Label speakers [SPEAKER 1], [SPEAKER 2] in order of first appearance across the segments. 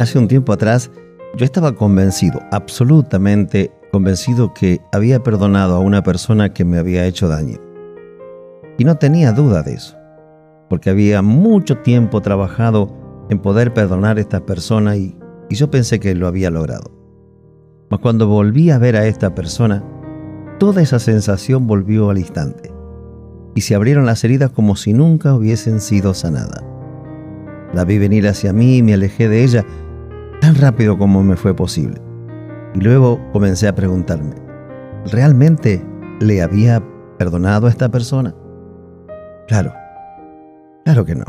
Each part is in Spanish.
[SPEAKER 1] Hace un tiempo atrás yo estaba convencido, absolutamente convencido que había perdonado a una persona que me había hecho daño. Y no tenía duda de eso, porque había mucho tiempo trabajado en poder perdonar a esta persona y, y yo pensé que lo había logrado. Mas cuando volví a ver a esta persona, toda esa sensación volvió al instante y se abrieron las heridas como si nunca hubiesen sido sanadas. La vi venir hacia mí y me alejé de ella tan rápido como me fue posible. Y luego comencé a preguntarme, ¿realmente le había perdonado a esta persona? Claro, claro que no.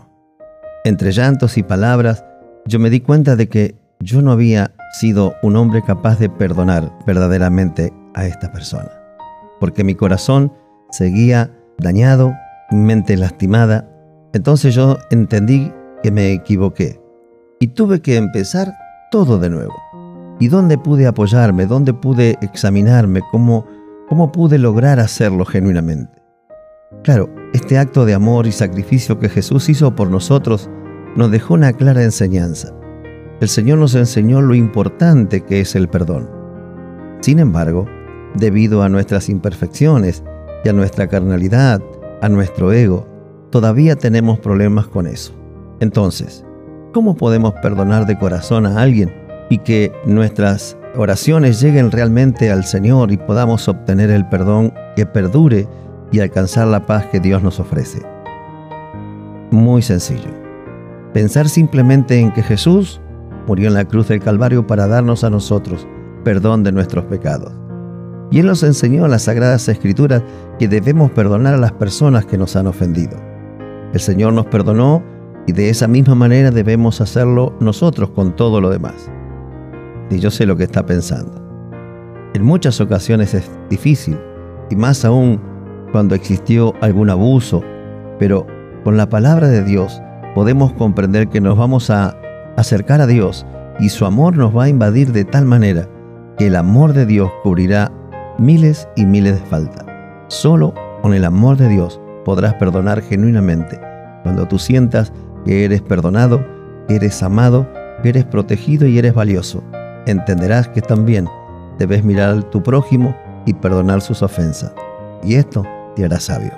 [SPEAKER 1] Entre llantos y palabras, yo me di cuenta de que yo no había sido un hombre capaz de perdonar verdaderamente a esta persona, porque mi corazón seguía dañado, mi mente lastimada. Entonces yo entendí que me equivoqué y tuve que empezar todo de nuevo. ¿Y dónde pude apoyarme? ¿Dónde pude examinarme? ¿Cómo, cómo pude lograr hacerlo genuinamente? Claro, este acto de amor y sacrificio que Jesús hizo por nosotros nos dejó una clara enseñanza. El Señor nos enseñó lo importante que es el perdón. Sin embargo, debido a nuestras imperfecciones y a nuestra carnalidad, a nuestro ego, todavía tenemos problemas con eso. Entonces, ¿cómo podemos perdonar de corazón a alguien y que nuestras oraciones lleguen realmente al Señor y podamos obtener el perdón que perdure y alcanzar la paz que Dios nos ofrece? Muy sencillo. Pensar simplemente en que Jesús murió en la cruz del Calvario para darnos a nosotros perdón de nuestros pecados. Y Él nos enseñó en las Sagradas Escrituras que debemos perdonar a las personas que nos han ofendido. El Señor nos perdonó y de esa misma manera debemos hacerlo nosotros con todo lo demás. Y yo sé lo que está pensando. En muchas ocasiones es difícil, y más aún cuando existió algún abuso, pero con la palabra de Dios podemos comprender que nos vamos a acercar a Dios y su amor nos va a invadir de tal manera que el amor de Dios cubrirá miles y miles de faltas. Solo con el amor de Dios podrás perdonar genuinamente. Cuando tú sientas que eres perdonado, eres amado, que eres protegido y eres valioso, entenderás que también debes mirar a tu prójimo y perdonar sus ofensas. Y esto te hará sabio.